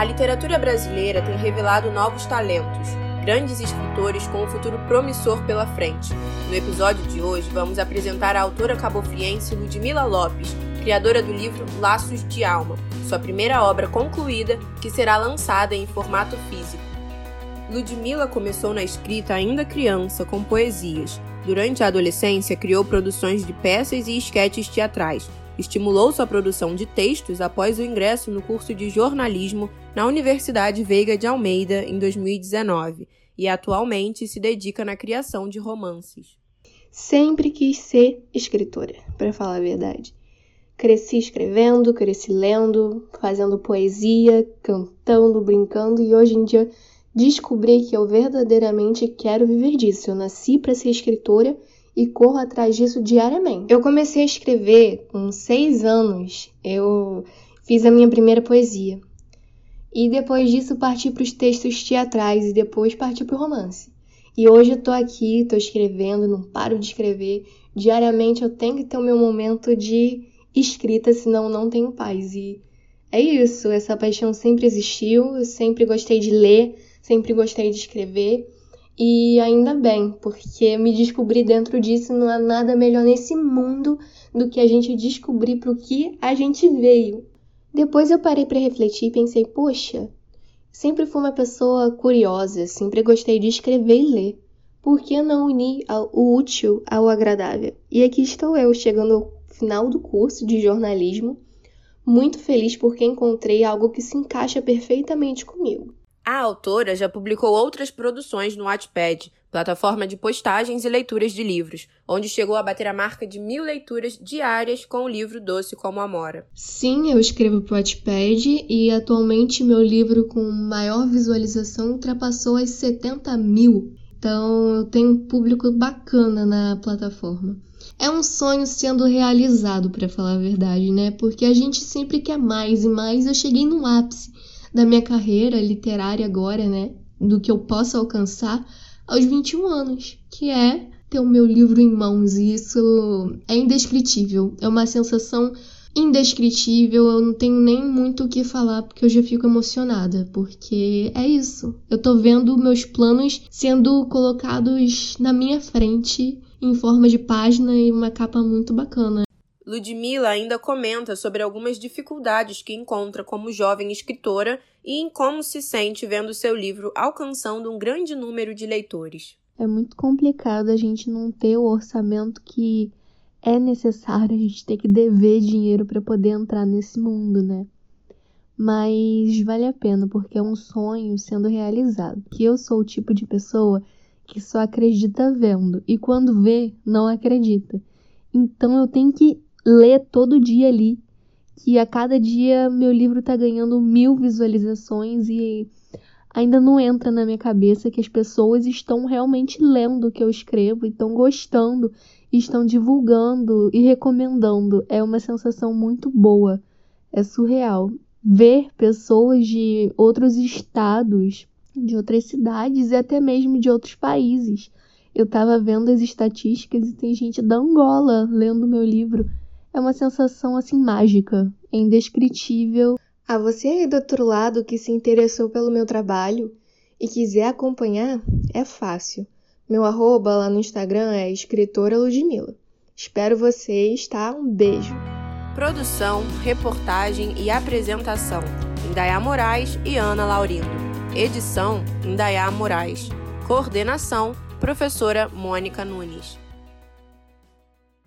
A literatura brasileira tem revelado novos talentos, grandes escritores com um futuro promissor pela frente. No episódio de hoje, vamos apresentar a autora cabofriense Ludmila Lopes, criadora do livro Laços de Alma, sua primeira obra concluída que será lançada em formato físico. Ludmila começou na escrita ainda criança, com poesias. Durante a adolescência, criou produções de peças e esquetes teatrais. Estimulou sua produção de textos após o ingresso no curso de jornalismo na Universidade Veiga de Almeida em 2019 e atualmente se dedica na criação de romances. Sempre quis ser escritora, para falar a verdade. Cresci escrevendo, cresci lendo, fazendo poesia, cantando, brincando e hoje em dia descobri que eu verdadeiramente quero viver disso. Eu nasci para ser escritora e corro atrás disso diariamente. Eu comecei a escrever com seis anos. Eu fiz a minha primeira poesia. E depois disso parti para os textos teatrais e depois parti para o romance. E hoje eu tô aqui, tô escrevendo, não paro de escrever. Diariamente eu tenho que ter o meu momento de escrita, senão não tenho paz. E é isso, essa paixão sempre existiu, eu sempre gostei de ler, sempre gostei de escrever. E ainda bem, porque me descobri dentro disso não há nada melhor nesse mundo do que a gente descobrir para o que a gente veio. Depois eu parei para refletir e pensei, poxa, sempre fui uma pessoa curiosa, sempre gostei de escrever e ler. Por que não unir o útil ao agradável? E aqui estou eu, chegando ao final do curso de jornalismo, muito feliz porque encontrei algo que se encaixa perfeitamente comigo. A autora já publicou outras produções no Wattpad, plataforma de postagens e leituras de livros, onde chegou a bater a marca de mil leituras diárias com o livro Doce como Amora. Sim, eu escrevo para o Wattpad e atualmente meu livro com maior visualização ultrapassou as 70 mil. Então eu tenho um público bacana na plataforma. É um sonho sendo realizado, para falar a verdade, né? Porque a gente sempre quer mais e mais. Eu cheguei no ápice da minha carreira literária agora, né? Do que eu posso alcançar aos 21 anos, que é ter o meu livro em mãos. E isso é indescritível. É uma sensação indescritível. Eu não tenho nem muito o que falar porque eu já fico emocionada, porque é isso. Eu tô vendo meus planos sendo colocados na minha frente em forma de página e uma capa muito bacana. Ludmilla ainda comenta sobre algumas dificuldades que encontra como jovem escritora e em como se sente vendo seu livro alcançando um grande número de leitores. É muito complicado a gente não ter o orçamento que é necessário, a gente ter que dever dinheiro para poder entrar nesse mundo, né? Mas vale a pena porque é um sonho sendo realizado. Que eu sou o tipo de pessoa que só acredita vendo e quando vê, não acredita. Então eu tenho que ler todo dia ali, que a cada dia meu livro tá ganhando mil visualizações e ainda não entra na minha cabeça que as pessoas estão realmente lendo o que eu escrevo, estão gostando, estão divulgando e recomendando. É uma sensação muito boa, é surreal. Ver pessoas de outros estados, de outras cidades e até mesmo de outros países. Eu tava vendo as estatísticas e tem gente da Angola lendo meu livro é uma sensação assim mágica, indescritível. A você aí do outro lado que se interessou pelo meu trabalho e quiser acompanhar, é fácil. Meu arroba lá no Instagram é escritora Ludmilla. Espero vocês, tá? Um beijo. Produção, reportagem e apresentação: Indaiá Moraes e Ana Laurindo. Edição: Indaiá Moraes. Coordenação: Professora Mônica Nunes.